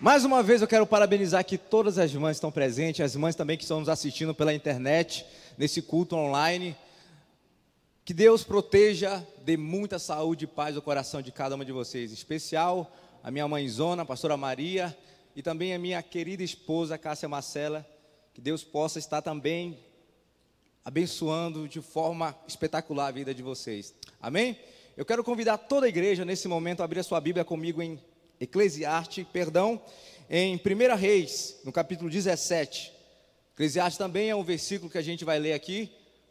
Mais uma vez eu quero parabenizar aqui todas as mães que estão presentes, as mães também que estão nos assistindo pela internet, nesse culto online. Que Deus proteja, dê muita saúde e paz no coração de cada uma de vocês, em especial a minha mãezona, a pastora Maria, e também a minha querida esposa, Cássia Marcela. Que Deus possa estar também abençoando de forma espetacular a vida de vocês. Amém? Eu quero convidar toda a igreja nesse momento a abrir a sua Bíblia comigo em Eclesiastes, perdão, em 1 Reis, no capítulo 17. Eclesiastes também é um versículo que a gente vai ler aqui,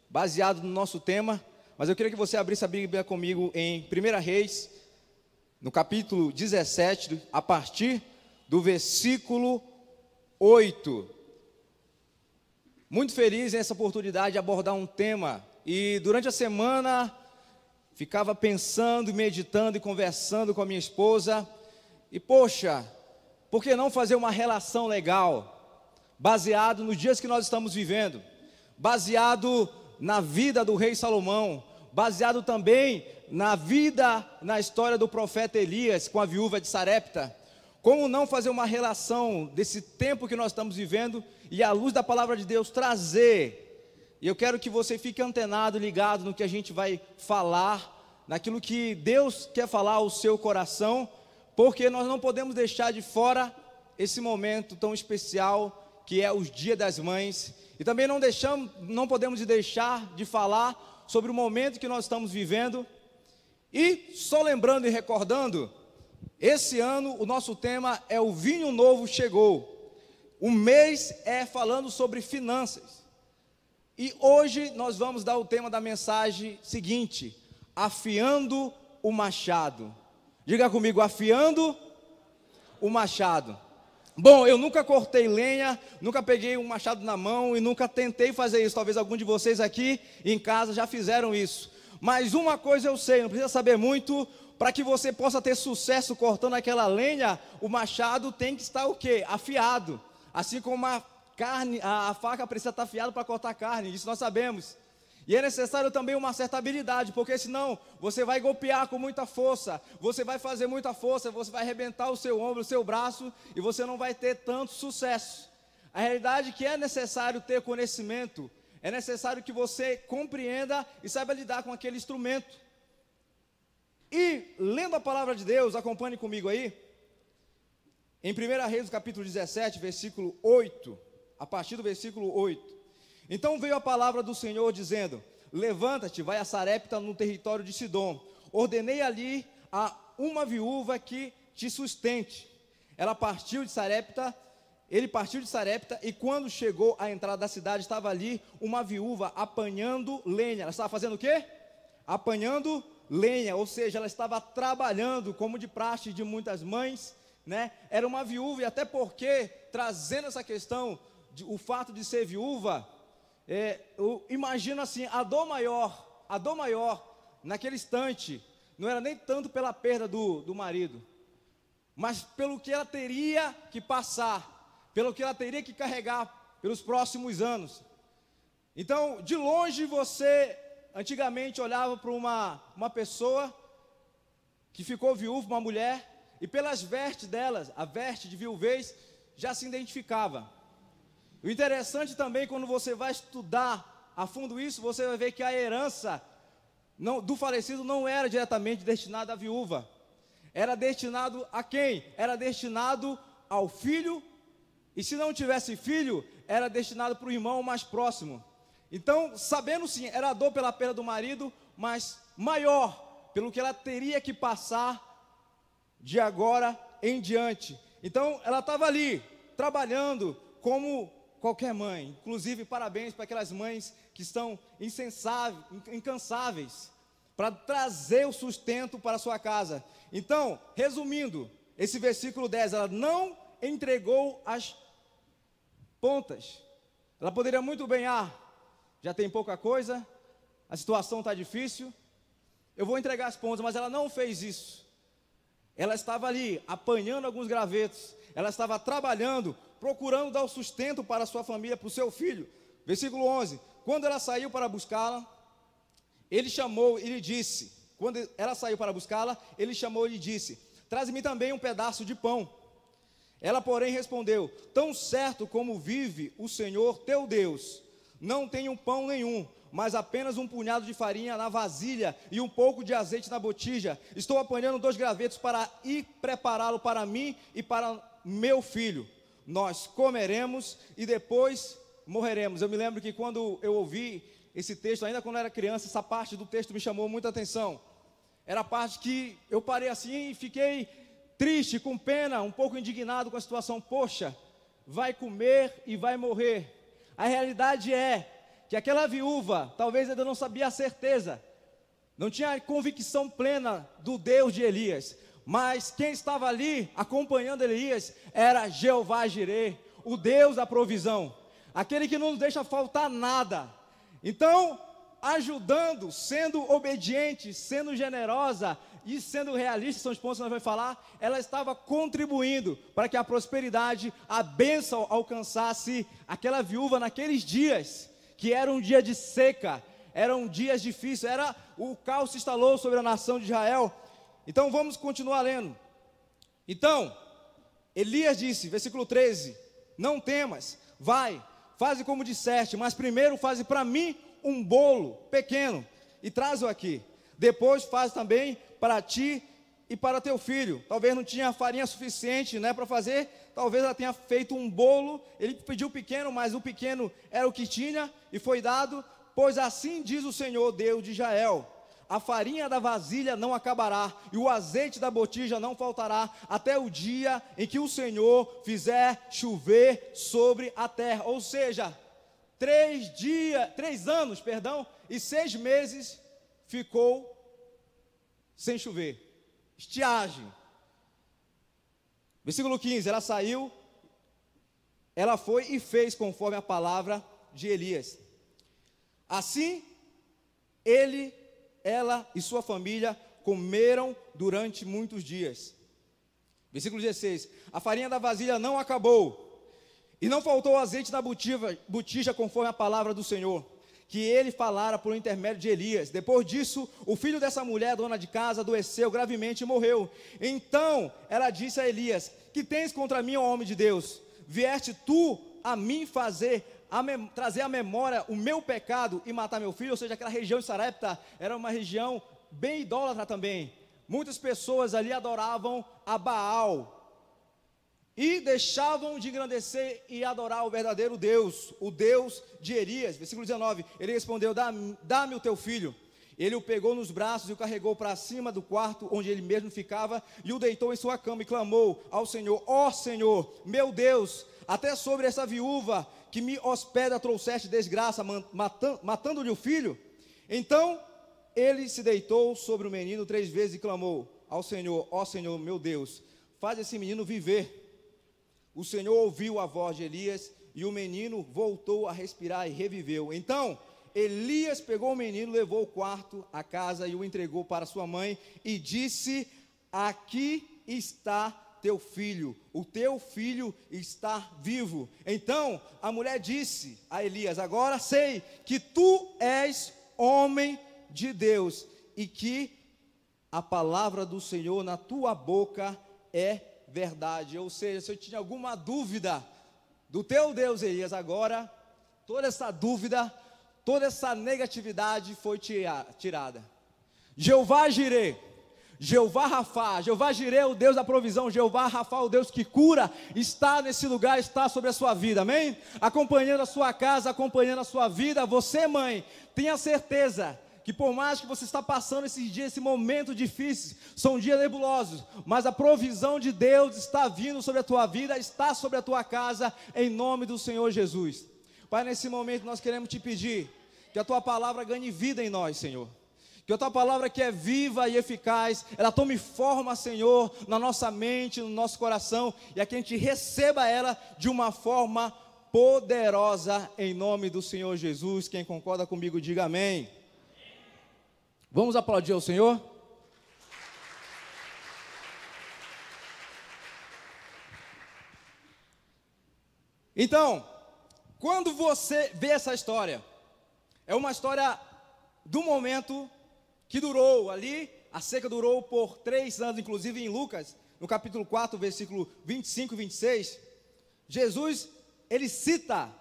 baseado no nosso tema, mas eu queria que você abrisse a Bíblia comigo em 1 Reis, no capítulo 17, a partir do versículo 8. Muito feliz nessa oportunidade de abordar um tema, e durante a semana ficava pensando, meditando e conversando com a minha esposa, e poxa, por que não fazer uma relação legal, baseado nos dias que nós estamos vivendo, baseado na vida do rei Salomão, baseado também na vida, na história do profeta Elias com a viúva de Sarepta. Como não fazer uma relação desse tempo que nós estamos vivendo e à luz da palavra de Deus trazer. E eu quero que você fique antenado, ligado no que a gente vai falar, naquilo que Deus quer falar ao seu coração porque nós não podemos deixar de fora esse momento tão especial que é os Dia das Mães, e também não deixamos, não podemos deixar de falar sobre o momento que nós estamos vivendo. E só lembrando e recordando, esse ano o nosso tema é o vinho novo chegou. O mês é falando sobre finanças. E hoje nós vamos dar o tema da mensagem seguinte: afiando o machado. Diga comigo, afiando o machado. Bom, eu nunca cortei lenha, nunca peguei um machado na mão e nunca tentei fazer isso. Talvez algum de vocês aqui em casa já fizeram isso. Mas uma coisa eu sei, não precisa saber muito, para que você possa ter sucesso cortando aquela lenha, o machado tem que estar o quê? Afiado. Assim como a carne, a, a faca precisa estar afiada para cortar carne, isso nós sabemos. E é necessário também uma certa habilidade, porque senão você vai golpear com muita força, você vai fazer muita força, você vai arrebentar o seu ombro, o seu braço e você não vai ter tanto sucesso. A realidade é que é necessário ter conhecimento, é necessário que você compreenda e saiba lidar com aquele instrumento. E lendo a palavra de Deus, acompanhe comigo aí, em 1 Reis, capítulo 17, versículo 8, a partir do versículo 8. Então veio a palavra do Senhor dizendo: Levanta-te, vai a Sarepta no território de Sidom. Ordenei ali a uma viúva que te sustente. Ela partiu de Sarepta, ele partiu de Sarepta e quando chegou à entrada da cidade estava ali uma viúva apanhando lenha. Ela estava fazendo o quê? Apanhando lenha, ou seja, ela estava trabalhando como de praxe de muitas mães, né? Era uma viúva e até porque trazendo essa questão de, o fato de ser viúva, é, eu imagino assim, a dor maior, a dor maior naquele instante, não era nem tanto pela perda do, do marido, mas pelo que ela teria que passar, pelo que ela teria que carregar pelos próximos anos. Então, de longe você antigamente olhava para uma, uma pessoa que ficou viúva, uma mulher, e pelas vestes delas, a veste de viuvez, já se identificava. O interessante também, quando você vai estudar a fundo isso, você vai ver que a herança não, do falecido não era diretamente destinada à viúva. Era destinado a quem? Era destinado ao filho, e se não tivesse filho, era destinado para o irmão mais próximo. Então, sabendo sim, era dor pela perda do marido, mas maior, pelo que ela teria que passar de agora em diante. Então, ela estava ali, trabalhando como qualquer mãe. Inclusive, parabéns para aquelas mães que estão incansáveis para trazer o sustento para a sua casa. Então, resumindo, esse versículo 10, ela não entregou as pontas. Ela poderia muito bem, ah, já tem pouca coisa, a situação está difícil, eu vou entregar as pontas, mas ela não fez isso. Ela estava ali apanhando alguns gravetos, ela estava trabalhando procurando dar o sustento para sua família, para o seu filho. Versículo 11: Quando ela saiu para buscá-la, ele chamou e lhe disse: Quando ela saiu para buscá-la, ele chamou e lhe disse: Traze-me também um pedaço de pão. Ela, porém, respondeu: Tão certo como vive o Senhor teu Deus, não tenho pão nenhum, mas apenas um punhado de farinha na vasilha e um pouco de azeite na botija. Estou apanhando dois gravetos para ir prepará-lo para mim e para meu filho. Nós comeremos e depois morreremos. Eu me lembro que quando eu ouvi esse texto, ainda quando eu era criança, essa parte do texto me chamou muita atenção. Era a parte que eu parei assim e fiquei triste, com pena, um pouco indignado com a situação. Poxa, vai comer e vai morrer. A realidade é que aquela viúva talvez ainda não sabia a certeza, não tinha convicção plena do Deus de Elias, mas quem estava ali acompanhando Elias era Jeová Jireh, o Deus da provisão, aquele que não nos deixa faltar nada. Então, ajudando, sendo obediente, sendo generosa e sendo realista, são os pontos que nós vamos falar, ela estava contribuindo para que a prosperidade, a bênção alcançasse aquela viúva naqueles dias, que era um dia de seca, eram dias difíceis, era o caos se instalou sobre a nação de Israel. Então vamos continuar lendo. Então, Elias disse, versículo 13: Não temas, vai, faze como disseste, mas primeiro faze para mim um bolo pequeno e traz-o aqui. Depois faz também para ti e para teu filho. Talvez não tinha farinha suficiente, né, para fazer. Talvez ela tenha feito um bolo. Ele pediu pequeno, mas o pequeno era o que tinha e foi dado. Pois assim diz o Senhor Deus de Israel: a farinha da vasilha não acabará, e o azeite da botija não faltará, até o dia em que o Senhor fizer chover sobre a terra. Ou seja, três dias, três anos, perdão, e seis meses ficou sem chover. Estiagem. Versículo 15: ela saiu, ela foi e fez conforme a palavra de Elias. Assim, ele, ela e sua família comeram durante muitos dias. Versículo 16: A farinha da vasilha não acabou, e não faltou azeite na botija, botija, conforme a palavra do Senhor, que ele falara por intermédio de Elias. Depois disso, o filho dessa mulher, dona de casa, adoeceu gravemente e morreu. Então ela disse a Elias: Que tens contra mim, ó homem de Deus? Vieste tu a mim fazer a trazer à memória o meu pecado e matar meu filho, ou seja, aquela região de Sarepta era uma região bem idólatra também. Muitas pessoas ali adoravam a Baal, e deixavam de engrandecer e adorar o verdadeiro Deus, o Deus de Elias. Versículo 19: Ele respondeu: Dá-me o teu filho. Ele o pegou nos braços e o carregou para cima do quarto onde ele mesmo ficava e o deitou em sua cama e clamou ao Senhor: Ó oh, Senhor, meu Deus, até sobre essa viúva que me hospeda trouxeste desgraça, matando-lhe o filho. Então ele se deitou sobre o menino três vezes e clamou ao Senhor: Ó oh, Senhor, meu Deus, faz esse menino viver. O Senhor ouviu a voz de Elias e o menino voltou a respirar e reviveu. Então, Elias pegou o menino, levou ao quarto, a casa e o entregou para sua mãe e disse: Aqui está teu filho, o teu filho está vivo. Então a mulher disse a Elias: Agora sei que tu és homem de Deus e que a palavra do Senhor na tua boca é verdade. Ou seja, se eu tinha alguma dúvida do teu Deus, Elias, agora toda essa dúvida, toda essa negatividade foi tirada. Jeová Jireh, Jeová Rafa, Jeová Jireh, o Deus da provisão, Jeová Rafa, o Deus que cura, está nesse lugar, está sobre a sua vida, amém? Acompanhando a sua casa, acompanhando a sua vida, você, mãe, tenha certeza que por mais que você está passando esses dias, esse momento difícil, são dias nebulosos, mas a provisão de Deus está vindo sobre a tua vida, está sobre a tua casa, em nome do Senhor Jesus. Pai, nesse momento nós queremos te pedir que a tua palavra ganhe vida em nós, Senhor. Que a tua palavra que é viva e eficaz, ela tome forma, Senhor, na nossa mente, no nosso coração, e a que a gente receba ela de uma forma poderosa, em nome do Senhor Jesus. Quem concorda comigo, diga amém. Vamos aplaudir ao Senhor? Então, quando você vê essa história, é uma história do momento que durou ali, a seca durou por três anos, inclusive em Lucas, no capítulo 4, versículo 25 e 26, Jesus, ele cita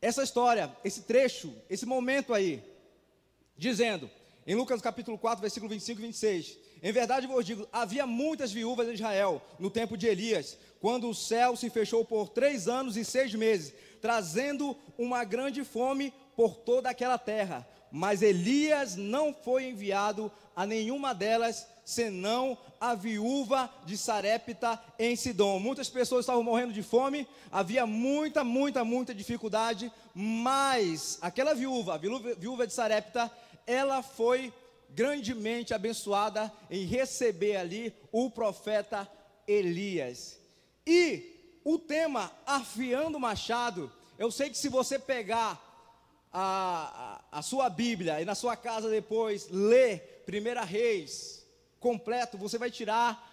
essa história, esse trecho, esse momento aí, dizendo, em Lucas capítulo 4, versículo 25 e 26, em verdade vos digo, havia muitas viúvas em Israel no tempo de Elias, quando o céu se fechou por três anos e seis meses, trazendo uma grande fome por toda aquela terra. Mas Elias não foi enviado a nenhuma delas, senão a viúva de Sarepta em Sidom. Muitas pessoas estavam morrendo de fome, havia muita, muita, muita dificuldade, mas aquela viúva, a viúva, de Sarepta, ela foi grandemente abençoada em receber ali o profeta Elias. E o tema afiando o machado, eu sei que se você pegar a, a, sua Bíblia e na sua casa depois ler Primeira Reis completo, você vai tirar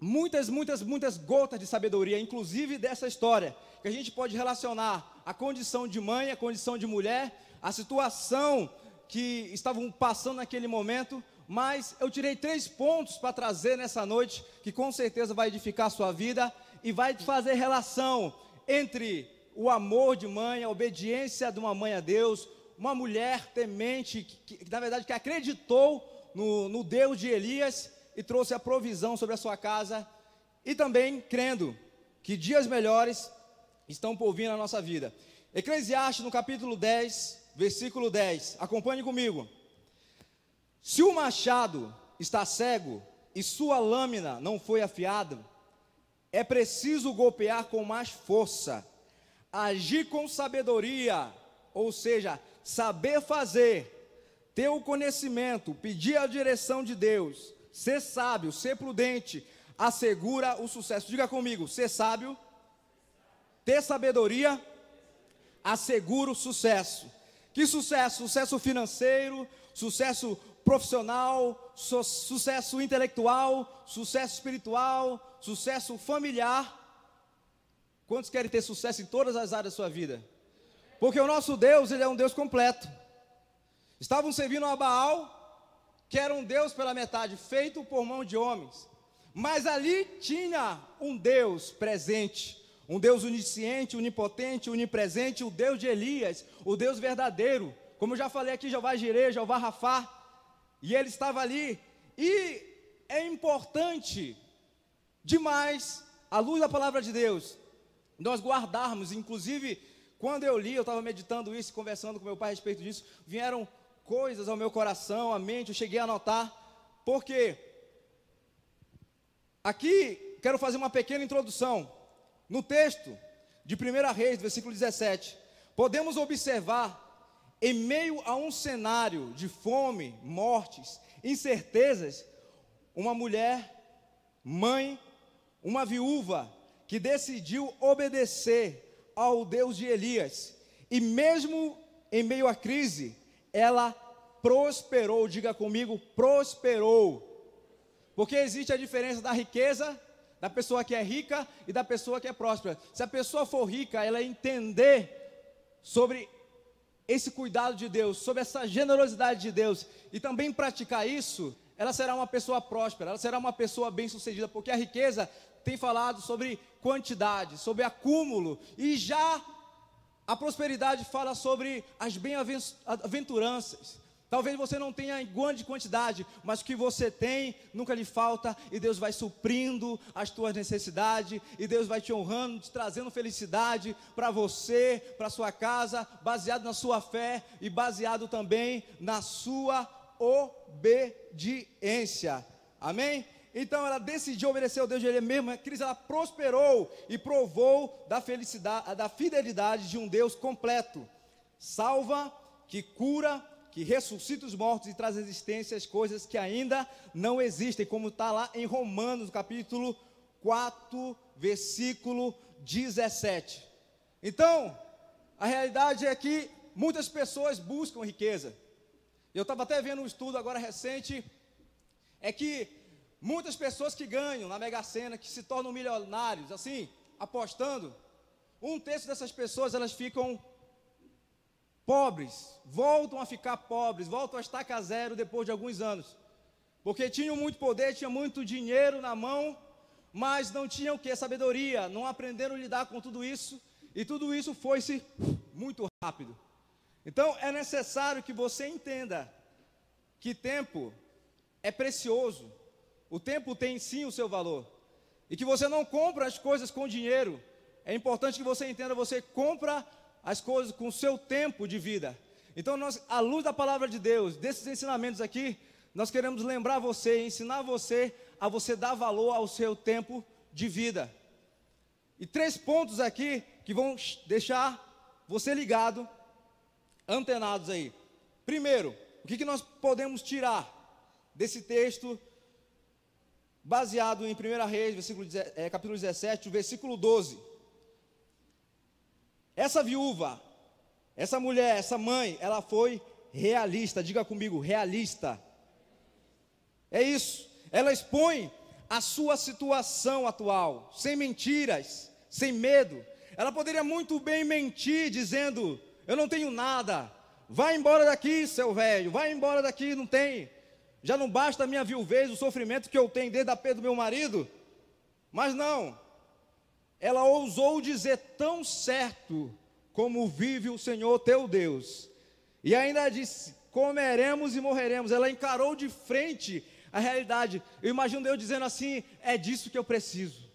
muitas, muitas, muitas gotas de sabedoria, inclusive dessa história, que a gente pode relacionar a condição de mãe, a condição de mulher, a situação que estavam passando naquele momento, mas eu tirei três pontos para trazer nessa noite, que com certeza vai edificar a sua vida e vai fazer relação entre o amor de mãe, a obediência de uma mãe a Deus, uma mulher temente, que, que na verdade que acreditou no, no Deus de Elias e trouxe a provisão sobre a sua casa, e também crendo que dias melhores estão por vir na nossa vida. Eclesiastes no capítulo 10, versículo 10, acompanhe comigo. Se o machado está cego e sua lâmina não foi afiada, é preciso golpear com mais força agir com sabedoria, ou seja, saber fazer, ter o conhecimento, pedir a direção de Deus, ser sábio, ser prudente, assegura o sucesso. Diga comigo, ser sábio, ter sabedoria, assegura o sucesso. Que sucesso? Sucesso financeiro, sucesso profissional, su sucesso intelectual, sucesso espiritual, sucesso familiar Quantos querem ter sucesso em todas as áreas da sua vida? Porque o nosso Deus, ele é um Deus completo. Estavam servindo a Baal, que era um Deus pela metade, feito por mão de homens. Mas ali tinha um Deus presente, um Deus onisciente, onipotente, onipresente, o Deus de Elias, o Deus verdadeiro. Como eu já falei aqui, Jeová Jireh, Jeová Rafá. E ele estava ali. E é importante demais, à luz da palavra de Deus, nós guardarmos, inclusive, quando eu li, eu estava meditando isso, conversando com meu pai a respeito disso, vieram coisas ao meu coração, à mente, eu cheguei a anotar, porque aqui quero fazer uma pequena introdução. No texto de 1 Reis, versículo 17, podemos observar, em meio a um cenário de fome, mortes, incertezas, uma mulher, mãe, uma viúva, que decidiu obedecer ao Deus de Elias, e mesmo em meio à crise, ela prosperou, diga comigo, prosperou. Porque existe a diferença da riqueza, da pessoa que é rica e da pessoa que é próspera. Se a pessoa for rica, ela entender sobre esse cuidado de Deus, sobre essa generosidade de Deus e também praticar isso, ela será uma pessoa próspera, ela será uma pessoa bem-sucedida, porque a riqueza tem falado sobre quantidade, sobre acúmulo, e já a prosperidade fala sobre as bem-aventuranças. Talvez você não tenha grande quantidade, mas o que você tem nunca lhe falta, e Deus vai suprindo as tuas necessidades, e Deus vai te honrando, te trazendo felicidade para você, para sua casa, baseado na sua fé e baseado também na sua obediência. Amém? Então ela decidiu obedecer ao Deus de ele mesmo. A crise ela prosperou e provou da felicidade, da fidelidade de um Deus completo. Salva, que cura, que ressuscita os mortos e traz existência as coisas que ainda não existem, como está lá em Romanos, capítulo 4, versículo 17. Então, a realidade é que muitas pessoas buscam riqueza. Eu estava até vendo um estudo agora recente, é que Muitas pessoas que ganham na Mega Sena, que se tornam milionários, assim, apostando, um terço dessas pessoas elas ficam pobres, voltam a ficar pobres, voltam a estaca zero depois de alguns anos. Porque tinham muito poder, tinham muito dinheiro na mão, mas não tinham o que? Sabedoria, não aprenderam a lidar com tudo isso, e tudo isso foi-se muito rápido. Então é necessário que você entenda que tempo é precioso, o tempo tem sim o seu valor, e que você não compra as coisas com dinheiro, é importante que você entenda, você compra as coisas com o seu tempo de vida. Então, nós, à luz da palavra de Deus, desses ensinamentos aqui, nós queremos lembrar você, ensinar você a você dar valor ao seu tempo de vida. E três pontos aqui que vão deixar você ligado, antenados aí. Primeiro, o que, que nós podemos tirar desse texto baseado em 1 Reis, é, capítulo 17, o versículo 12. Essa viúva, essa mulher, essa mãe, ela foi realista, diga comigo, realista. É isso, ela expõe a sua situação atual, sem mentiras, sem medo. Ela poderia muito bem mentir, dizendo: Eu não tenho nada, vai embora daqui, seu velho, vai embora daqui, não tem. Já não basta a minha viuvez, o sofrimento que eu tenho desde a perda do meu marido. Mas não, ela ousou dizer tão certo como vive o Senhor teu Deus. E ainda disse: comeremos e morreremos. Ela encarou de frente a realidade. Eu imagino Deus dizendo assim: é disso que eu preciso.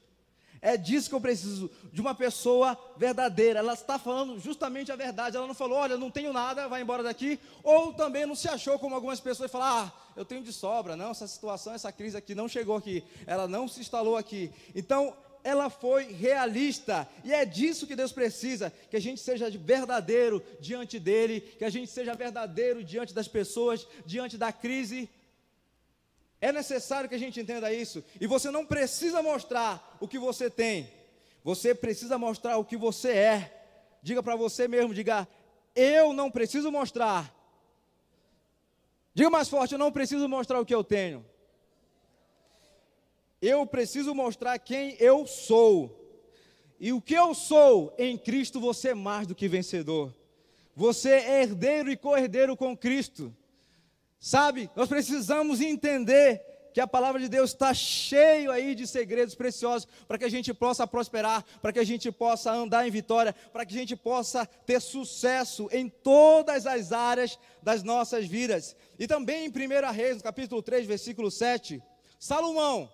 É disso que eu preciso, de uma pessoa verdadeira. Ela está falando justamente a verdade. Ela não falou, olha, não tenho nada, vai embora daqui. Ou também não se achou como algumas pessoas falam, ah, eu tenho de sobra. Não, essa situação, essa crise aqui não chegou aqui. Ela não se instalou aqui. Então, ela foi realista, e é disso que Deus precisa, que a gente seja verdadeiro diante dele, que a gente seja verdadeiro diante das pessoas, diante da crise. É necessário que a gente entenda isso, e você não precisa mostrar o que você tem, você precisa mostrar o que você é. Diga para você mesmo, diga: eu não preciso mostrar. Diga mais forte, eu não preciso mostrar o que eu tenho. Eu preciso mostrar quem eu sou. E o que eu sou em Cristo, você é mais do que vencedor. Você é herdeiro e co-herdeiro com Cristo. Sabe, nós precisamos entender que a palavra de Deus está cheio aí de segredos preciosos para que a gente possa prosperar, para que a gente possa andar em vitória, para que a gente possa ter sucesso em todas as áreas das nossas vidas. E também em 1 Reis, no capítulo 3, versículo 7, Salomão,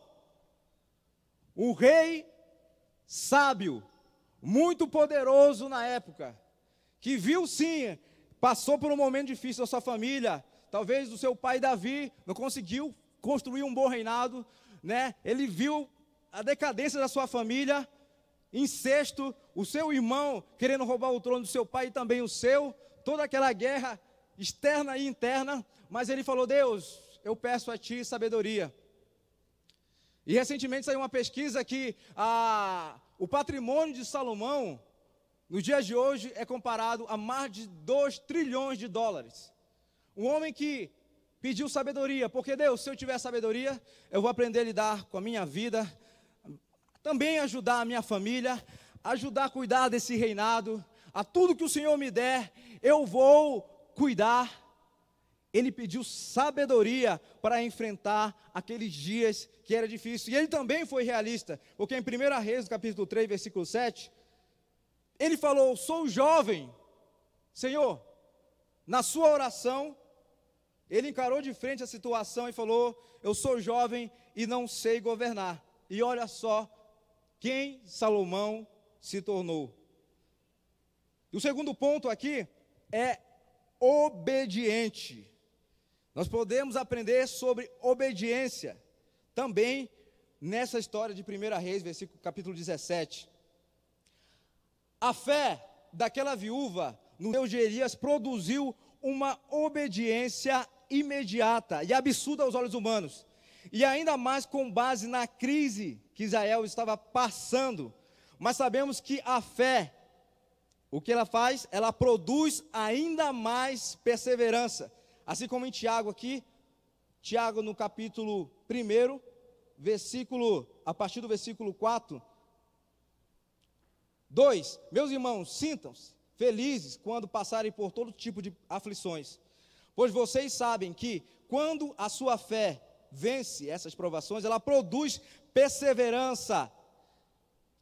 um rei sábio, muito poderoso na época, que viu sim, passou por um momento difícil da sua família, talvez o seu pai Davi não conseguiu construir um bom reinado, né? Ele viu a decadência da sua família, incesto, o seu irmão querendo roubar o trono do seu pai e também o seu, toda aquela guerra externa e interna, mas ele falou: Deus, eu peço a ti sabedoria. E recentemente saiu uma pesquisa que a, o patrimônio de Salomão, nos dias de hoje, é comparado a mais de 2 trilhões de dólares. Um homem que pediu sabedoria, porque Deus, se eu tiver sabedoria, eu vou aprender a lidar com a minha vida, também ajudar a minha família, ajudar a cuidar desse reinado, a tudo que o Senhor me der, eu vou cuidar ele pediu sabedoria para enfrentar aqueles dias que era difícil. E ele também foi realista, porque em 1 Reis, capítulo 3, versículo 7, ele falou: Sou jovem, Senhor. Na sua oração, ele encarou de frente a situação e falou: Eu sou jovem e não sei governar. E olha só quem Salomão se tornou. E o segundo ponto aqui é obediente. Nós podemos aprender sobre obediência também nessa história de 1 Reis, versículo capítulo 17. A fé daquela viúva no Deus de Elias produziu uma obediência imediata e absurda aos olhos humanos. E ainda mais com base na crise que Israel estava passando. Mas sabemos que a fé, o que ela faz? Ela produz ainda mais perseverança. Assim como em Tiago aqui, Tiago no capítulo 1, versículo, a partir do versículo 4. 2. Meus irmãos, sintam-se felizes quando passarem por todo tipo de aflições, pois vocês sabem que quando a sua fé vence essas provações, ela produz perseverança.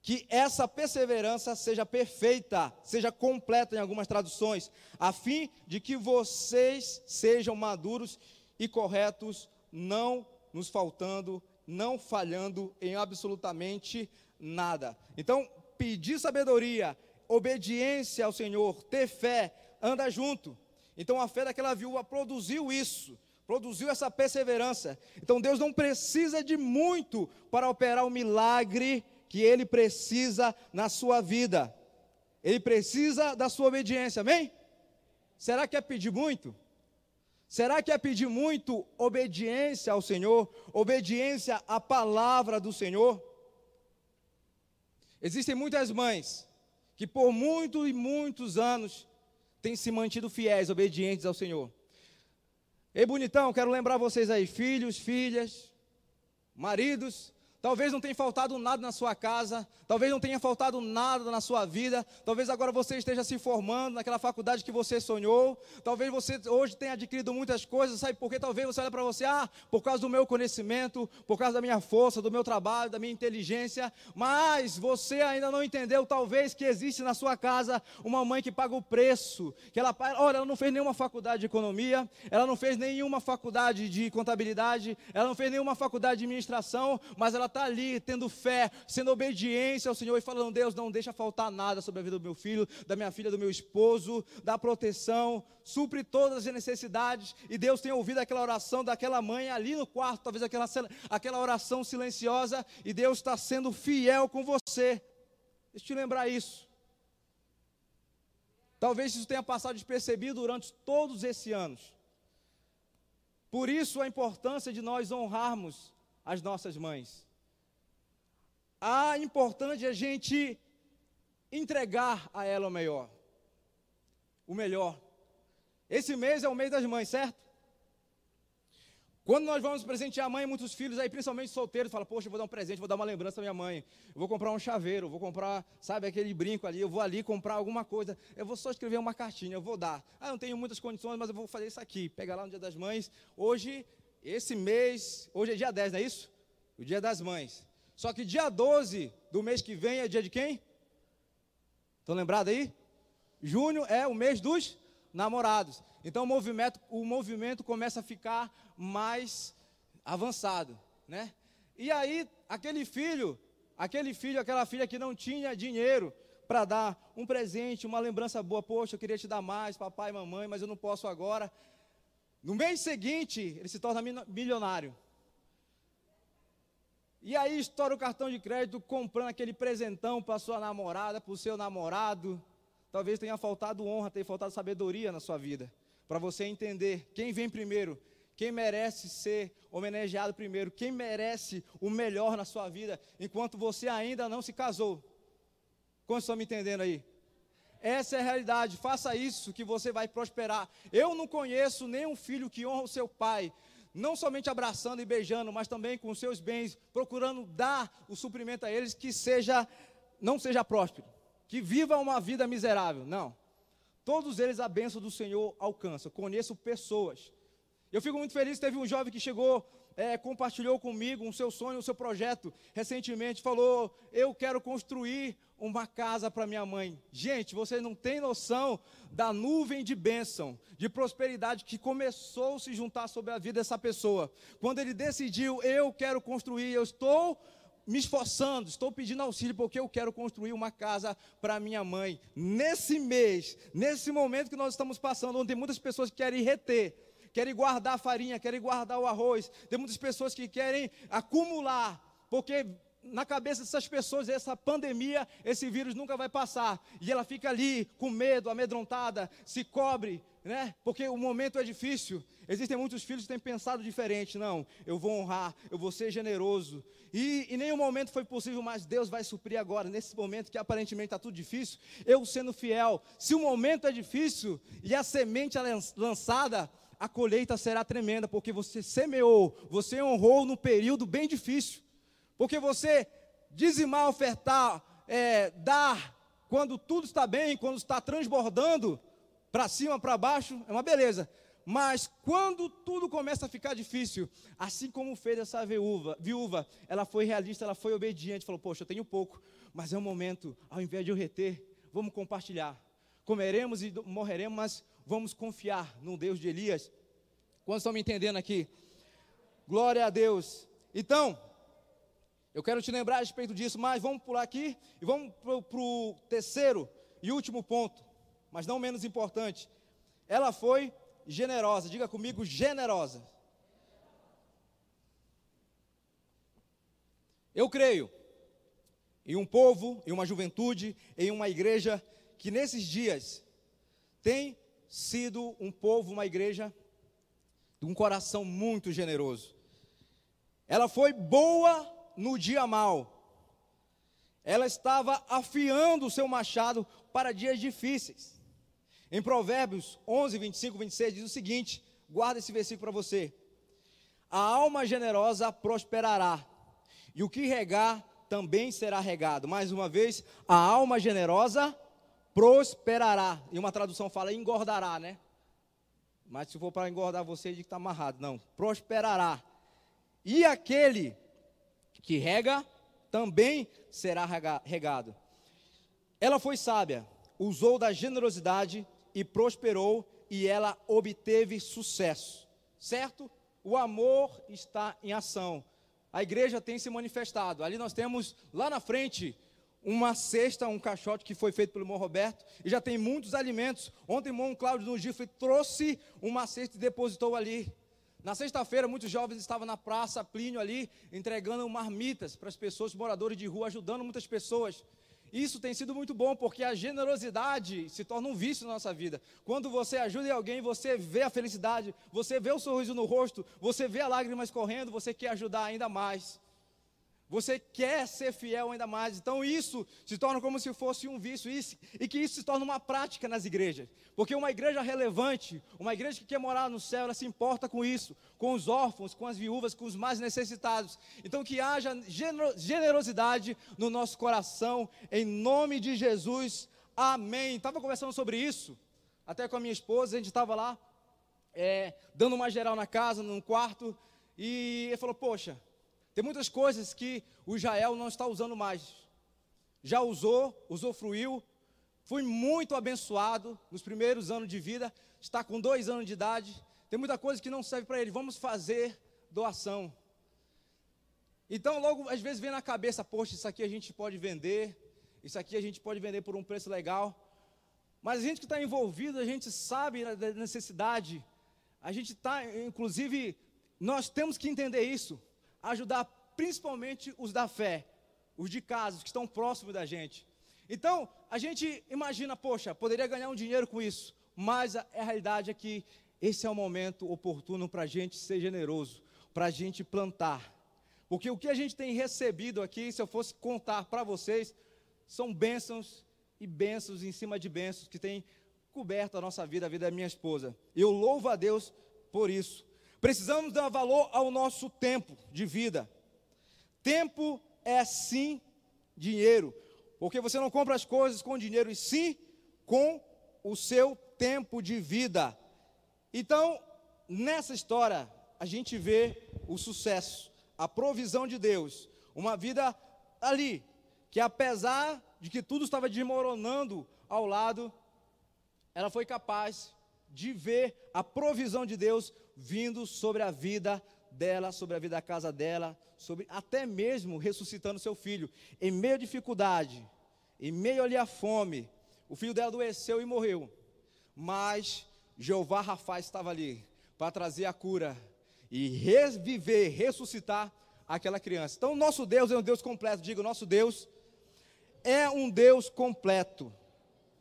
Que essa perseverança seja perfeita, seja completa em algumas traduções, a fim de que vocês sejam maduros e corretos, não nos faltando, não falhando em absolutamente nada. Então, pedir sabedoria, obediência ao Senhor, ter fé, anda junto. Então a fé daquela viúva produziu isso, produziu essa perseverança. Então Deus não precisa de muito para operar o milagre que ele precisa na sua vida. Ele precisa da sua obediência, amém? Será que é pedir muito? Será que é pedir muito obediência ao Senhor, obediência à palavra do Senhor? Existem muitas mães que por muitos e muitos anos têm se mantido fiéis, obedientes ao Senhor. Ei, bonitão, quero lembrar vocês aí, filhos, filhas, maridos, Talvez não tenha faltado nada na sua casa, talvez não tenha faltado nada na sua vida, talvez agora você esteja se formando naquela faculdade que você sonhou, talvez você hoje tenha adquirido muitas coisas, sabe por quê? Talvez você olhe para você, ah, por causa do meu conhecimento, por causa da minha força, do meu trabalho, da minha inteligência, mas você ainda não entendeu, talvez, que existe na sua casa uma mãe que paga o preço, que ela, olha, ela não fez nenhuma faculdade de economia, ela não fez nenhuma faculdade de contabilidade, ela não fez nenhuma faculdade de administração, mas ela está ali tendo fé, sendo obediência ao Senhor e falando: Deus, não deixa faltar nada sobre a vida do meu filho, da minha filha, do meu esposo, da proteção, supre todas as necessidades. E Deus tem ouvido aquela oração daquela mãe ali no quarto, talvez aquela, aquela oração silenciosa, e Deus está sendo fiel com você. Deixa eu te lembrar isso. Talvez isso tenha passado despercebido durante todos esses anos. Por isso a importância de nós honrarmos as nossas mães a importante a gente entregar a ela o melhor. O melhor. Esse mês é o mês das mães, certo? Quando nós vamos presentear a mãe, muitos filhos aí, principalmente solteiros, falam, poxa, vou dar um presente, vou dar uma lembrança à minha mãe. Eu vou comprar um chaveiro, vou comprar, sabe, aquele brinco ali, eu vou ali comprar alguma coisa. Eu vou só escrever uma cartinha, eu vou dar. Ah, não tenho muitas condições, mas eu vou fazer isso aqui. Pega lá no dia das mães. Hoje, esse mês, hoje é dia 10, não é isso? O dia das mães. Só que dia 12 do mês que vem é dia de quem? Estão lembrados aí? Junho é o mês dos namorados. Então o movimento, o movimento começa a ficar mais avançado, né? E aí, aquele filho, aquele filho, aquela filha que não tinha dinheiro para dar um presente, uma lembrança boa, poxa, eu queria te dar mais, papai e mamãe, mas eu não posso agora. No mês seguinte, ele se torna milionário. E aí estoura o cartão de crédito comprando aquele presentão para sua namorada, para o seu namorado. Talvez tenha faltado honra, tenha faltado sabedoria na sua vida. Para você entender quem vem primeiro, quem merece ser homenageado primeiro, quem merece o melhor na sua vida, enquanto você ainda não se casou. Como estão me entendendo aí? Essa é a realidade. Faça isso que você vai prosperar. Eu não conheço nenhum filho que honra o seu pai, não somente abraçando e beijando, mas também com seus bens, procurando dar o suprimento a eles que seja não seja próspero, que viva uma vida miserável. Não. Todos eles a bênção do Senhor alcança. Conheço pessoas. Eu fico muito feliz, teve um jovem que chegou é, compartilhou comigo um seu sonho, um seu projeto recentemente, falou: Eu quero construir uma casa para minha mãe. Gente, vocês não têm noção da nuvem de bênção, de prosperidade que começou a se juntar sobre a vida dessa pessoa. Quando ele decidiu, eu quero construir, eu estou me esforçando, estou pedindo auxílio porque eu quero construir uma casa para minha mãe. Nesse mês, nesse momento que nós estamos passando, onde muitas pessoas que querem reter, querem guardar a farinha, querem guardar o arroz. Tem muitas pessoas que querem acumular, porque na cabeça dessas pessoas, essa pandemia, esse vírus nunca vai passar. E ela fica ali com medo, amedrontada, se cobre, né? Porque o momento é difícil. Existem muitos filhos que têm pensado diferente. Não, eu vou honrar, eu vou ser generoso. E em nenhum momento foi possível, mas Deus vai suprir agora, nesse momento que aparentemente está tudo difícil. Eu sendo fiel. Se o momento é difícil e a semente é lançada, a colheita será tremenda, porque você semeou, você honrou num período bem difícil. Porque você dizimar, ofertar, é, dar, quando tudo está bem, quando está transbordando, para cima, para baixo, é uma beleza. Mas quando tudo começa a ficar difícil, assim como fez essa viúva, viúva, ela foi realista, ela foi obediente, falou: Poxa, eu tenho pouco, mas é um momento, ao invés de eu reter, vamos compartilhar. Comeremos e morreremos, mas vamos confiar no Deus de Elias. Quantos estão me entendendo aqui? Glória a Deus. Então, eu quero te lembrar a respeito disso, mas vamos pular aqui e vamos para o terceiro e último ponto, mas não menos importante. Ela foi generosa, diga comigo, generosa. Eu creio em um povo, em uma juventude, em uma igreja que nesses dias tem sido um povo, uma igreja de um coração muito generoso. Ela foi boa no dia mal. Ela estava afiando o seu machado para dias difíceis. Em Provérbios 11, 25, 26 diz o seguinte: guarda esse versículo para você. A alma generosa prosperará, e o que regar também será regado. Mais uma vez, a alma generosa prosperará. E uma tradução fala engordará, né? Mas se for para engordar você, diz que está amarrado. Não, prosperará. E aquele que rega também será regado. Ela foi sábia, usou da generosidade e prosperou, e ela obteve sucesso. Certo? O amor está em ação. A igreja tem se manifestado. Ali nós temos lá na frente uma cesta, um caixote que foi feito pelo irmão Roberto, e já tem muitos alimentos. Ontem o irmão Cláudio do Gifre trouxe uma cesta e depositou ali. Na sexta-feira, muitos jovens estavam na praça Plínio ali, entregando marmitas para as pessoas, moradores de rua, ajudando muitas pessoas. Isso tem sido muito bom, porque a generosidade se torna um vício na nossa vida. Quando você ajuda alguém, você vê a felicidade, você vê o sorriso no rosto, você vê a lágrimas correndo, você quer ajudar ainda mais. Você quer ser fiel ainda mais. Então isso se torna como se fosse um vício isso, e que isso se torna uma prática nas igrejas. Porque uma igreja relevante, uma igreja que quer morar no céu, ela se importa com isso, com os órfãos, com as viúvas, com os mais necessitados. Então que haja generosidade no nosso coração, em nome de Jesus. Amém. Estava conversando sobre isso, até com a minha esposa, a gente estava lá, é, dando uma geral na casa, num quarto, e ele falou, poxa, tem muitas coisas que o Israel não está usando mais. Já usou, usufruiu, fui muito abençoado nos primeiros anos de vida, está com dois anos de idade. Tem muita coisa que não serve para ele. Vamos fazer doação. Então, logo, às vezes vem na cabeça, poxa, isso aqui a gente pode vender, isso aqui a gente pode vender por um preço legal. Mas a gente que está envolvido, a gente sabe da necessidade. A gente está, inclusive, nós temos que entender isso ajudar principalmente os da fé, os de casa, os que estão próximos da gente. Então, a gente imagina, poxa, poderia ganhar um dinheiro com isso, mas a, a realidade é que esse é o momento oportuno para a gente ser generoso, para a gente plantar. Porque o que a gente tem recebido aqui, se eu fosse contar para vocês, são bênçãos e bênçãos em cima de bênçãos que têm coberto a nossa vida, a vida da minha esposa. Eu louvo a Deus por isso. Precisamos dar valor ao nosso tempo de vida. Tempo é sim dinheiro, porque você não compra as coisas com dinheiro, e sim com o seu tempo de vida. Então, nessa história, a gente vê o sucesso, a provisão de Deus, uma vida ali, que apesar de que tudo estava desmoronando ao lado, ela foi capaz de ver a provisão de Deus vindo sobre a vida dela, sobre a vida da casa dela, sobre até mesmo ressuscitando seu filho. Em meio à dificuldade, em meio ali à fome, o filho dela adoeceu e morreu. Mas Jeová Rafa estava ali para trazer a cura e reviver, ressuscitar aquela criança. Então, nosso Deus é um Deus completo. Diga, nosso Deus é um Deus completo.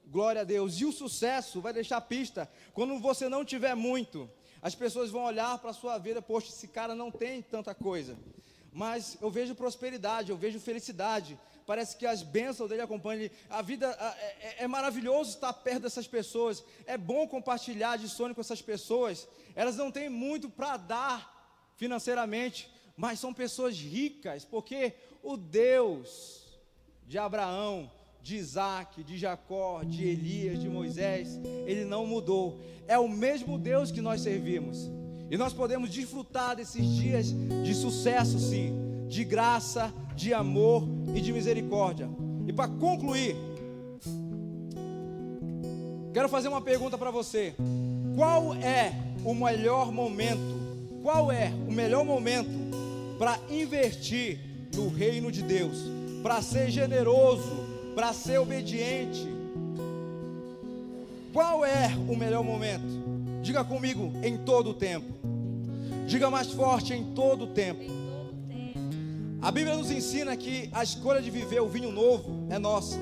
Glória a Deus. E o sucesso vai deixar pista quando você não tiver muito. As pessoas vão olhar para a sua vida, poxa, esse cara não tem tanta coisa. Mas eu vejo prosperidade, eu vejo felicidade. Parece que as bênçãos dele acompanham. A vida é, é, é maravilhoso estar perto dessas pessoas. É bom compartilhar de sonho com essas pessoas. Elas não têm muito para dar financeiramente, mas são pessoas ricas, porque o Deus de Abraão, de Isaac, de Jacó, de Elias, de Moisés, ele não mudou. É o mesmo Deus que nós servimos. E nós podemos desfrutar desses dias de sucesso, sim, de graça, de amor e de misericórdia. E para concluir, quero fazer uma pergunta para você: qual é o melhor momento? Qual é o melhor momento para investir no reino de Deus, para ser generoso, para ser obediente? Qual é o melhor momento? Diga comigo, em todo o tempo. Diga mais forte, em todo o tempo. A Bíblia nos ensina que a escolha de viver o vinho novo é nossa.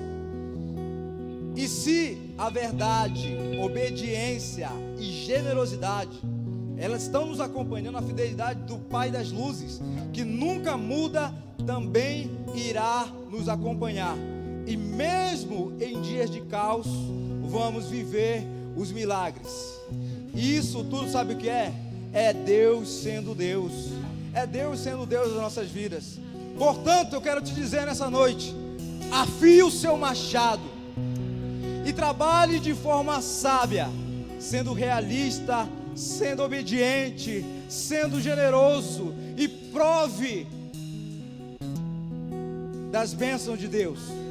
E se a verdade, obediência e generosidade, elas estão nos acompanhando, a fidelidade do Pai das luzes, que nunca muda, também irá nos acompanhar. E mesmo em dias de caos, vamos viver os milagres. Isso tudo sabe o que é? É Deus sendo Deus. É Deus sendo Deus das nossas vidas. Portanto, eu quero te dizer nessa noite: afie o seu machado e trabalhe de forma sábia, sendo realista, sendo obediente, sendo generoso e prove das bênçãos de Deus.